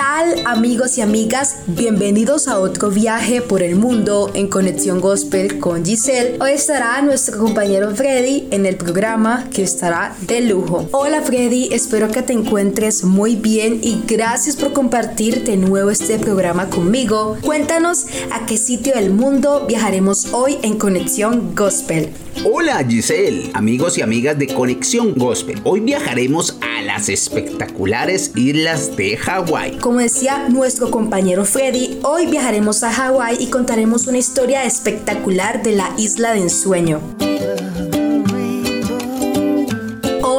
tal amigos y amigas? Bienvenidos a otro viaje por el mundo en Conexión Gospel con Giselle. Hoy estará nuestro compañero Freddy en el programa que estará de lujo. Hola Freddy, espero que te encuentres muy bien y gracias por compartir de nuevo este programa conmigo. Cuéntanos a qué sitio del mundo viajaremos hoy en Conexión Gospel. Hola Giselle, amigos y amigas de Conexión Gospel. Hoy viajaremos a las espectaculares islas de Hawái. Como decía nuestro compañero Freddy, hoy viajaremos a Hawái y contaremos una historia espectacular de la isla de ensueño.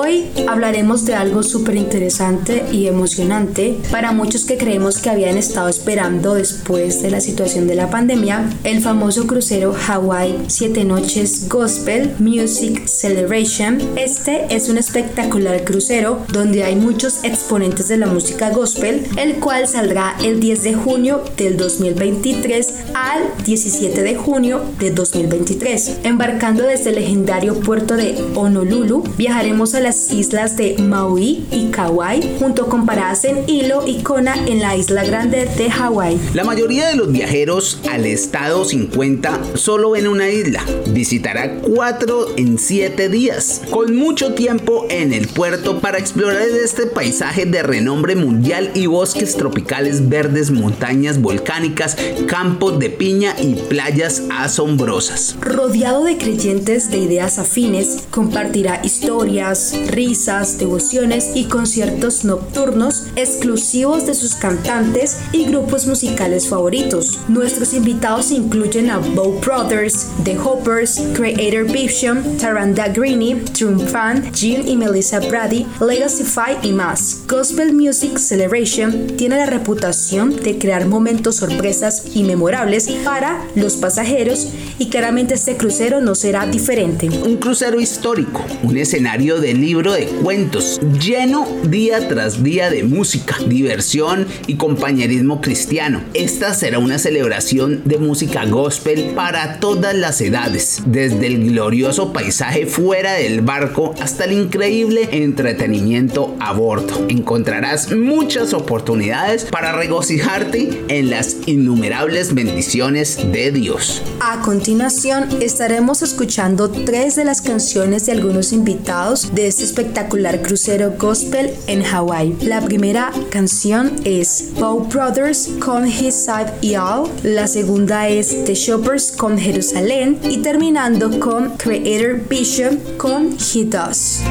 Hoy hablaremos de algo súper interesante y emocionante para muchos que creemos que habían estado esperando después de la situación de la pandemia, el famoso crucero Hawaii 7 Noches Gospel Music Celebration. Este es un espectacular crucero donde hay muchos exponentes de la música gospel, el cual saldrá el 10 de junio del 2023 al 17 de junio de 2023. Embarcando desde el legendario puerto de Honolulu, viajaremos a las islas de Maui y Kauai, junto con paradas en Hilo y Kona en la isla grande de Hawái. La mayoría de los viajeros al estado 50 solo ven una isla. Visitará cuatro en siete días, con mucho tiempo en el puerto para explorar este paisaje de renombre mundial y bosques tropicales verdes, montañas volcánicas, campos de piña y playas asombrosas. Rodeado de creyentes de ideas afines, compartirá historias, risas, devociones y conciertos nocturnos exclusivos de sus cantantes y grupos musicales favoritos. Nuestros invitados incluyen a Bow Brothers, The Hoppers, Creator Vision, Taranda Greeny, Triumphant, Jim y Melissa Brady, Legacy Five y más. Gospel Music Celebration tiene la reputación de crear momentos sorpresas y memorables para los pasajeros y claramente este crucero no será diferente. Un crucero histórico, un escenario de libro de cuentos, lleno día tras día de música, diversión y compañerismo cristiano. Esta será una celebración de música gospel para todas las edades, desde el glorioso paisaje fuera del barco hasta el increíble entretenimiento a bordo. Encontrarás muchas oportunidades para regocijarte en las innumerables bendiciones de Dios. A continuación estaremos escuchando tres de las canciones de algunos invitados de este espectacular crucero gospel en Hawái. La primera canción es Bow Brothers con His Side y All, la segunda es The Shoppers con Jerusalén y terminando con Creator Vision con He Does.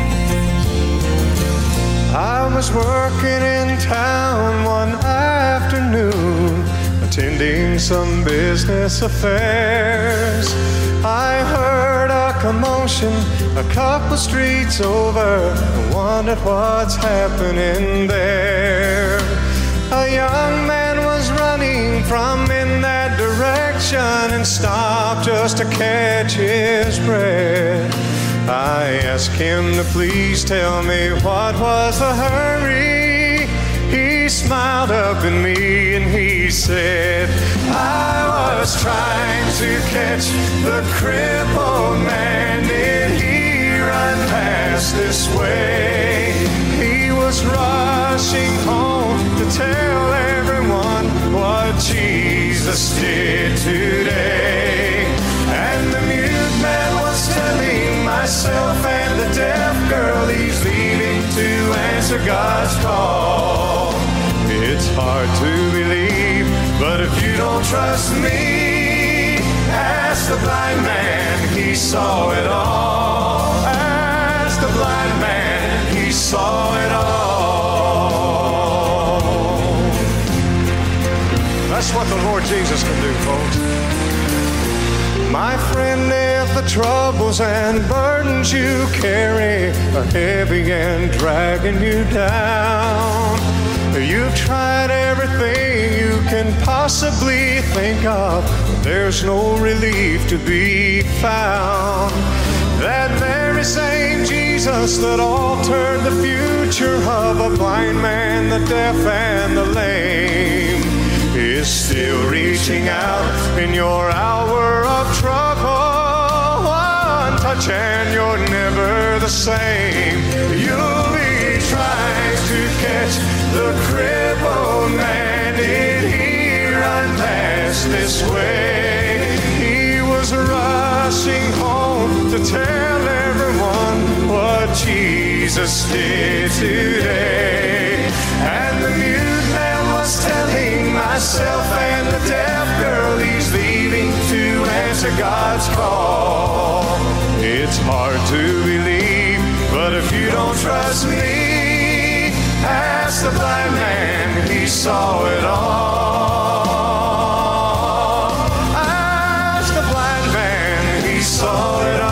I was working in town one afternoon, attending some business affairs. I heard commotion a couple streets over, I wondered what's happening there. A young man was running from in that direction and stopped just to catch his breath. I asked him to please tell me what was the hurry. He smiled up at me and he said, I was trying to catch the crippled man. Did he run past this way? He was rushing home to tell everyone what Jesus did today. And the mute man was telling myself and the deaf girl he's leaving to answer God's call. It's hard to believe, but if you don't trust me, ask the blind man, he saw it all. Ask the blind man, he saw it all. That's what the Lord Jesus can do, folks. My friend, if the troubles and burdens you carry are heavy and dragging you down, you've tried everything possibly think of, there's no relief to be found. That very same Jesus that altered the future of a blind man, the deaf, and the lame is still reaching out in your hour of trouble. One touch and you're never the same. You'll be trying to catch the crippled man past this way. He was rushing home to tell everyone what Jesus did today. And the mute man was telling myself and the deaf girl he's leaving to answer God's call. It's hard to believe, but if you don't trust me, ask the blind man, he saw it all. saw it all.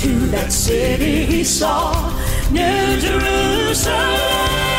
to that city he saw, New Jerusalem.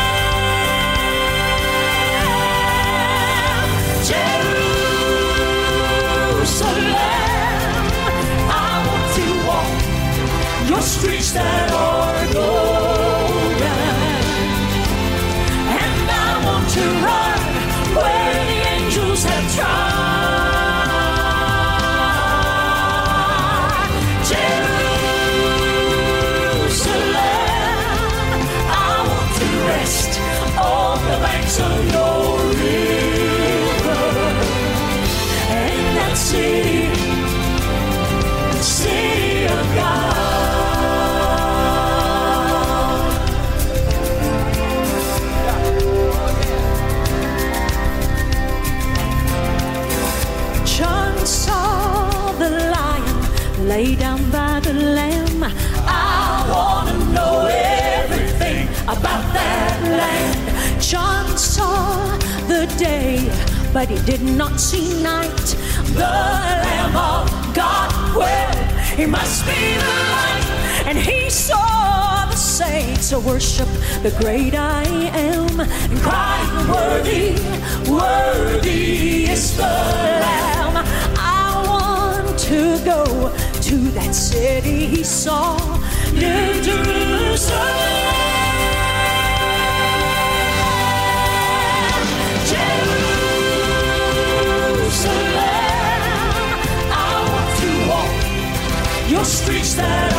But he did not see night. The Lamb of God, well, he must be the light. And he saw the saints worship the great I am and cry, Worthy, worthy is the Lamb. I want to go to that city he saw, New Jerusalem. That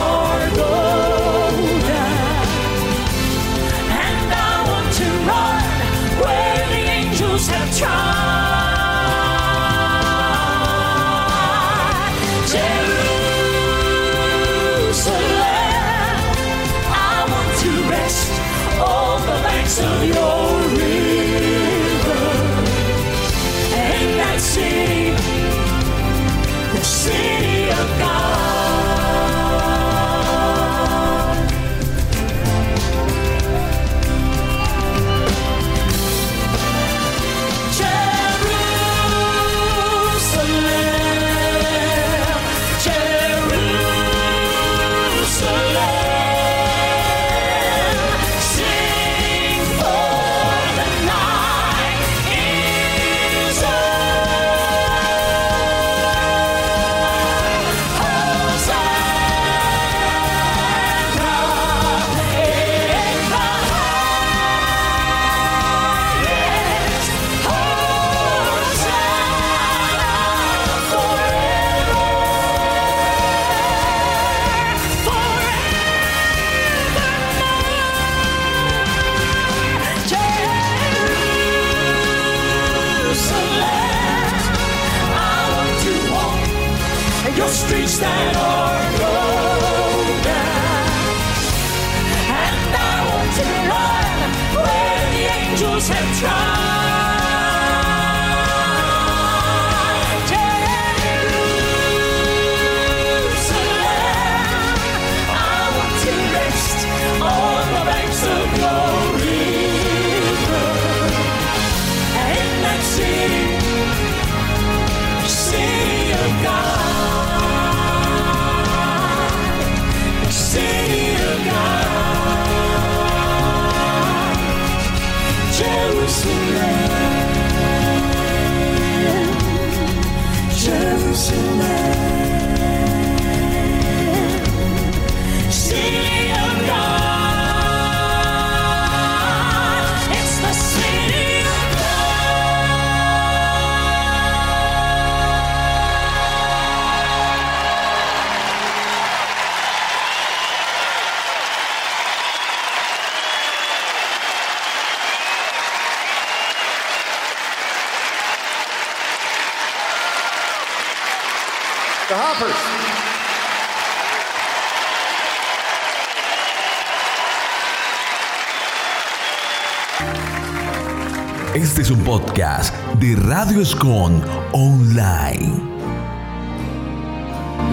Este es un podcast de Radio Escon Online.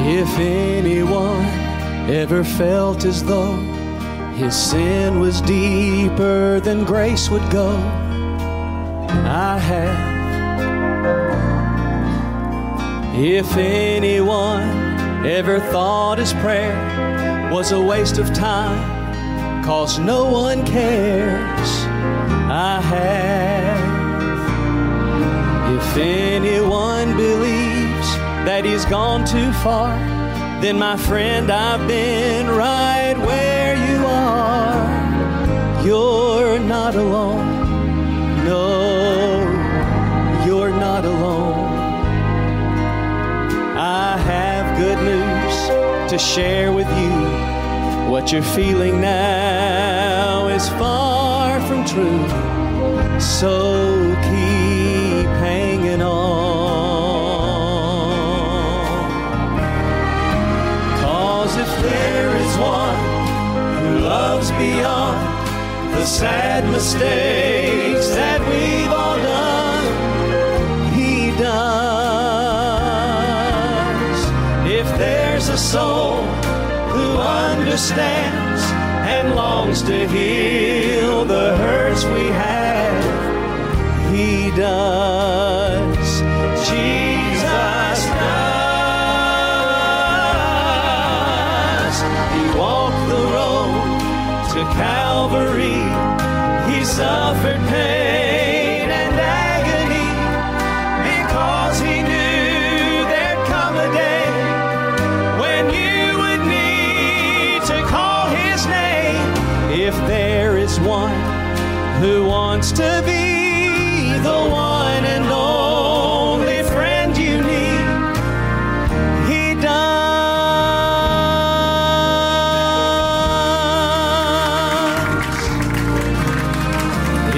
If anyone ever felt as though his sin was deeper than grace would go, I have. If anyone ever thought his prayer was a waste of time, cause no one cares, I have. If anyone believes that he's gone too far, then my friend, I've been right where you are. You're not alone. No, you're not alone. I have good news to share with you. What you're feeling now is far from true. So the sad mistakes that we've all done, he does. If there's a soul who understands and longs to heal the hurts we have, he does. Jesus does. He walked the road to Calvary. Suffered pain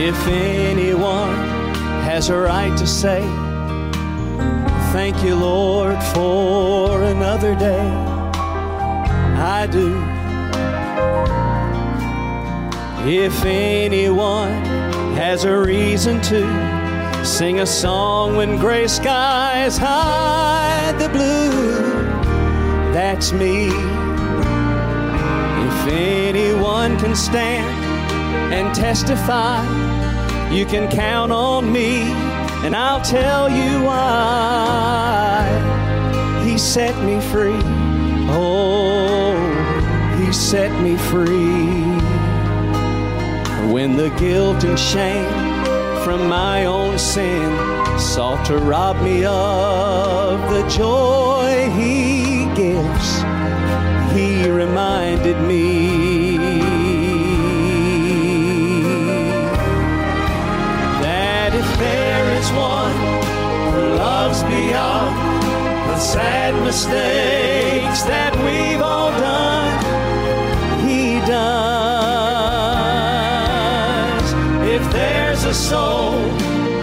If anyone has a right to say, Thank you, Lord, for another day, I do. If anyone has a reason to sing a song when gray skies hide the blue, that's me. If anyone can stand and testify, you can count on me, and I'll tell you why. He set me free. Oh, He set me free. When the guilt and shame from my own sin sought to rob me of the joy He gives, He reminded me sad mistakes that we've all done, He does. If there's a soul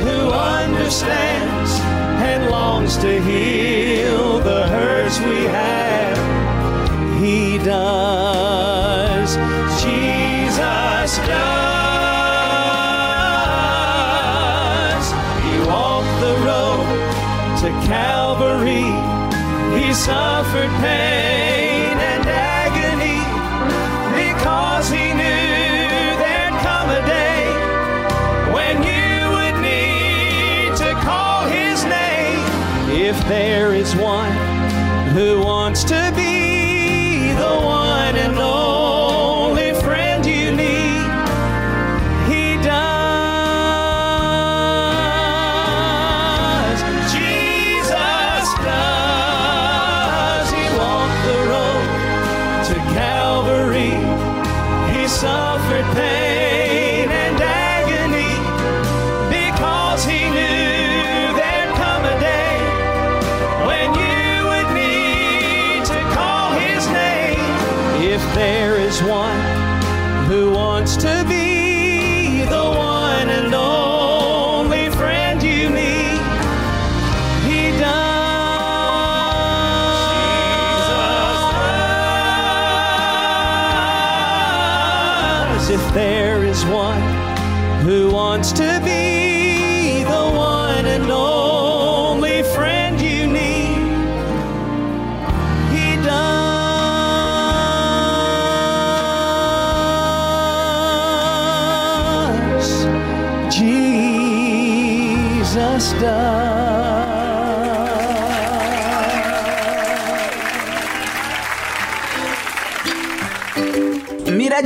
who understands and longs to heal suffered pain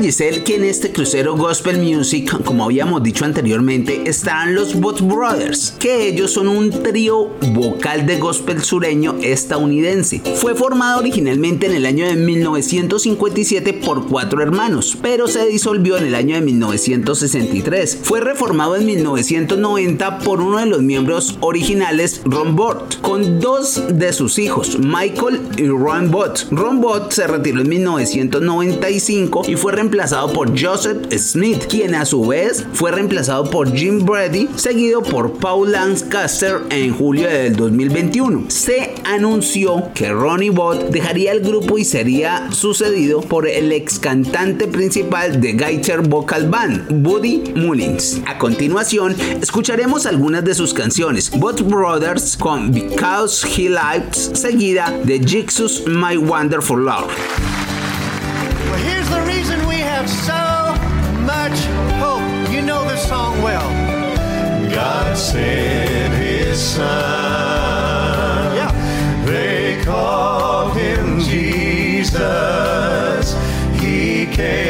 Giselle que en este crucero Gospel Music, como habíamos dicho anteriormente, están los Bot Brothers, que ellos son un trío vocal de gospel sureño estadounidense. Fue formado originalmente en el año de 1957 por cuatro hermanos, pero se disolvió en el año de 1963. Fue reformado en 1990 por uno de los miembros originales, Ron Bott, con dos de sus hijos, Michael y Ron Bott. Ron Bott se retiró en 1995 y fue reemplazado por Joseph Smith, quien a su vez fue reemplazado por Jim Brady, seguido por Paul Lancaster en julio del 2021. Se anunció que Ronnie Bott dejaría el grupo y sería sucedido por el ex cantante principal de Gaiter Vocal Band, Buddy Mullins. A continuación, escucharemos algunas de sus canciones, Bott Brothers con Because He Lives, seguida de Jesus My Wonderful Love. Well, here's the reason we have so much hope. You know this song well. God sent his son. Jesus. He came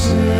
say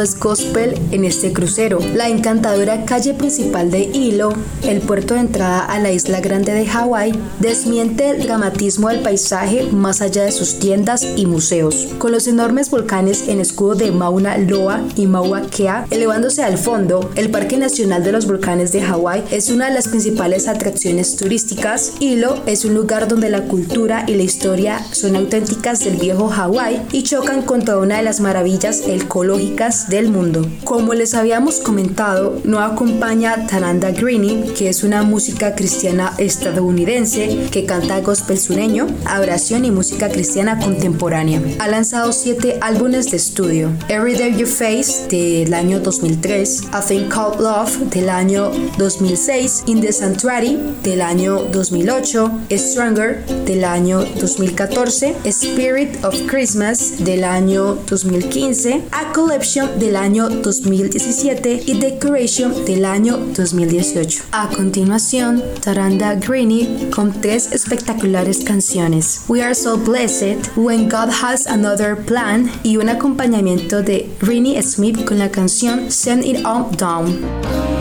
es gospel en este crucero. La encantadora calle principal de Hilo, el puerto de entrada a la isla grande de Hawái, desmiente el dramatismo del paisaje más allá de sus tiendas y museos. Con los enormes volcanes en escudo de Mauna Loa y Mauna Kea elevándose al fondo, el Parque Nacional de los Volcanes de Hawái es una de las principales atracciones turísticas. Hilo es un lugar donde la cultura y la historia son auténticas del viejo Hawái y chocan contra una de las maravillas ecológicas del mundo. Como les habíamos comentado, no acompaña Tananda Greeny, que es una música cristiana estadounidense que canta gospel sureño, adoración y música cristiana contemporánea. Ha lanzado siete álbumes de estudio: Everyday You Face del año 2003, A Thing Called Love del año 2006, In the Sanctuary del año 2008, Stronger del año 2014, Spirit of Christmas del año 2015, 2015, A Collection del año 2017 y Decoration del año 2018. A continuación, Taranda Greeny con tres espectaculares canciones, We Are So Blessed, When God Has Another Plan y un acompañamiento de Greeny Smith con la canción Send It On Down.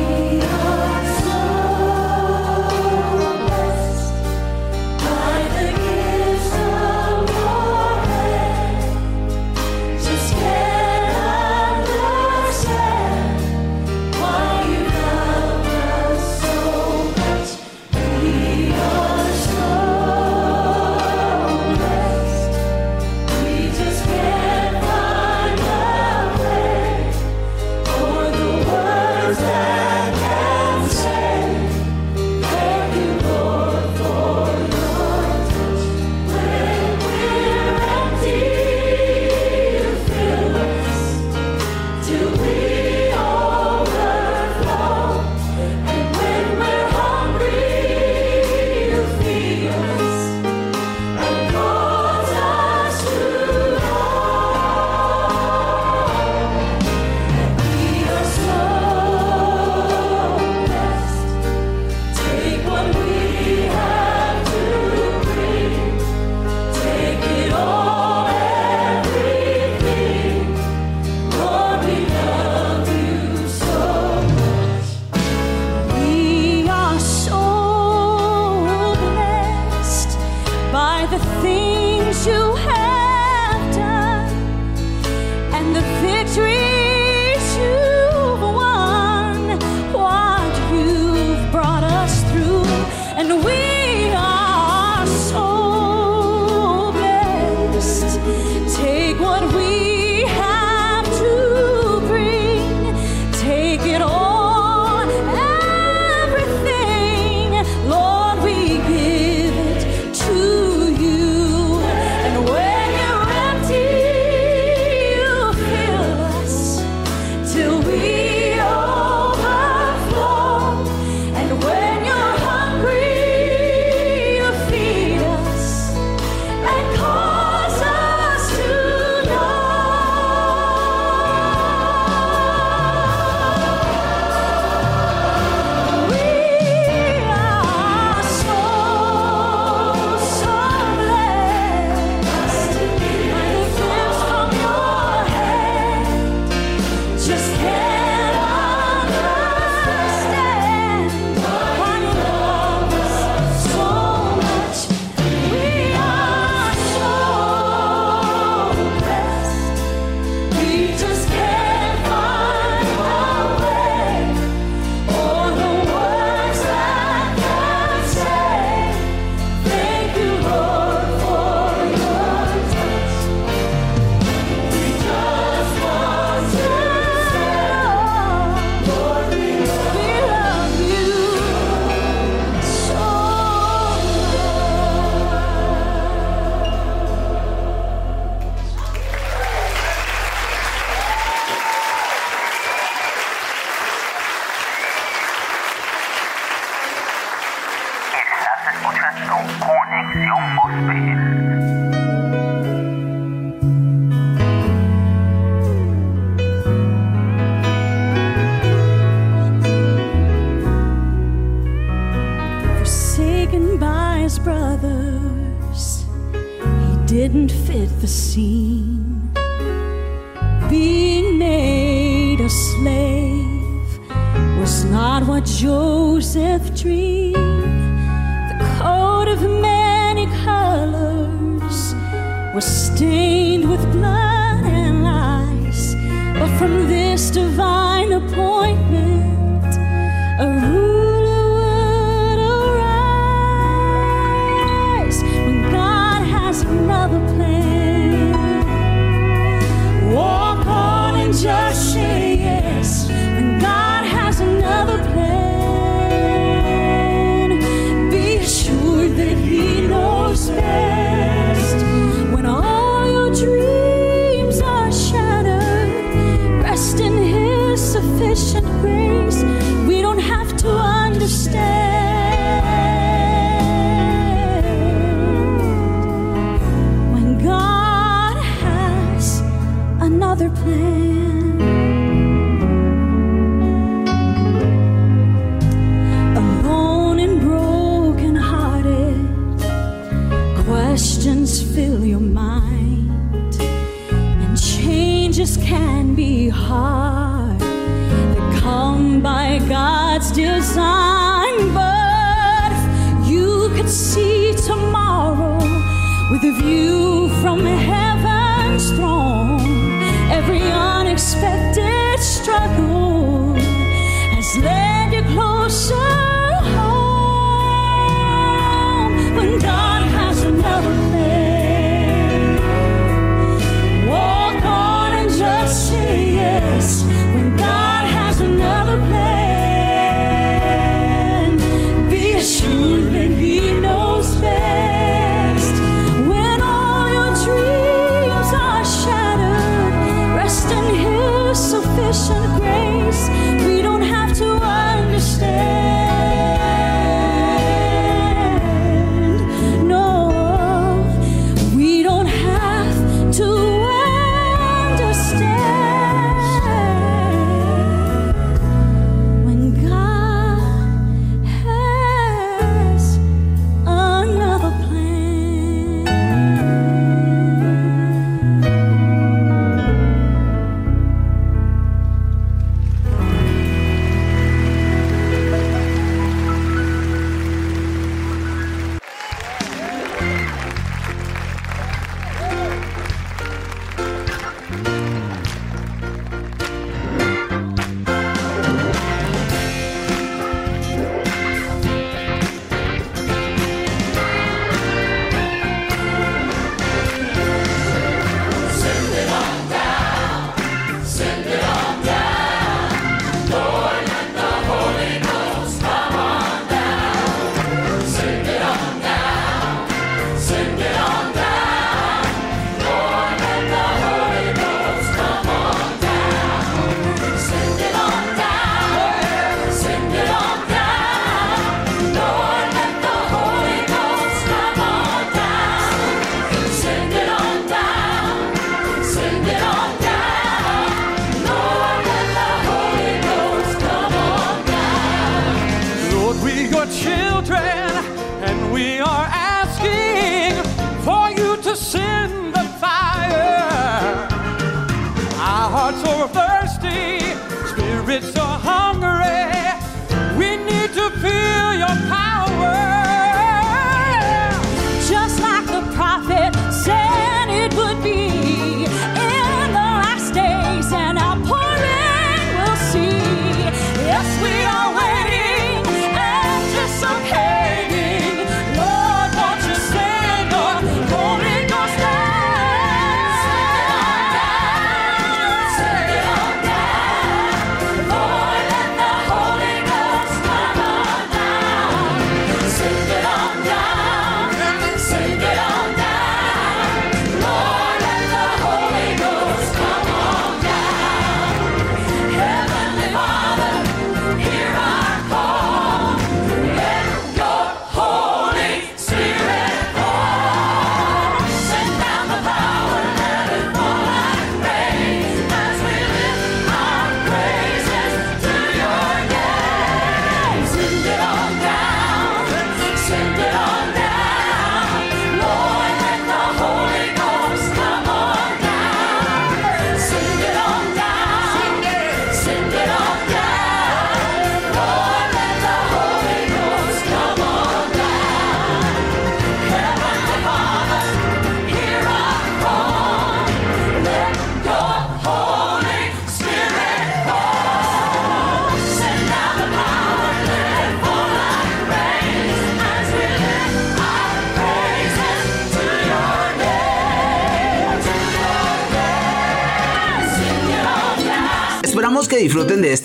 by his brothers. He didn't fit the scene. Being made a slave was not what Joseph dreamed. The coat of many colors was stained with blood and lies. But from this divine appointment,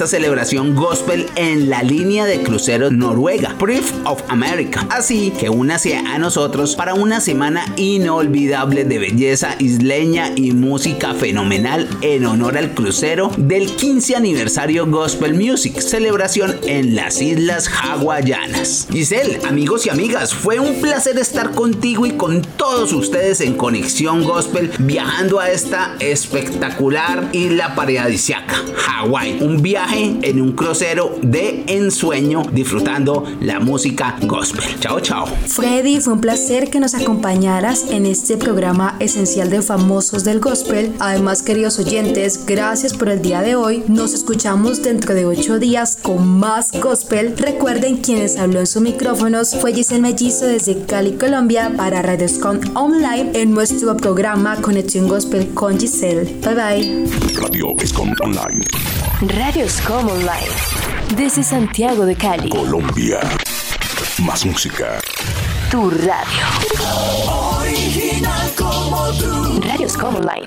celebración gospel en la línea de crucero Noruega, Proof of America. Así que únase a nosotros para una semana inolvidable de belleza isleña y música fenomenal en honor al crucero del 15 aniversario Gospel Music, celebración en las Islas Hawaianas. Giselle, amigos y amigas, fue un placer estar contigo y con todos ustedes en Conexión Gospel viajando a esta espectacular isla paradisiaca, Hawái. Un viaje en un crucero de ensueño disfrutando la música gospel. Chao, chao. Freddy, fue un placer que nos acompañaras en este programa esencial de famosos del gospel. Además, queridos oyentes, gracias por el día de hoy. Nos escuchamos dentro de ocho días con más gospel. Recuerden quienes habló en sus micrófonos fue Giselle Mellizo desde Cali, Colombia para Radio Scon Online en nuestro programa Conexión Gospel con Giselle. Bye bye. Radio Escom Online. Radio Scom Online. Desde Santiago de Cali. Colombia. Más música. Tu radio. Original como tú. Radio Scom Online.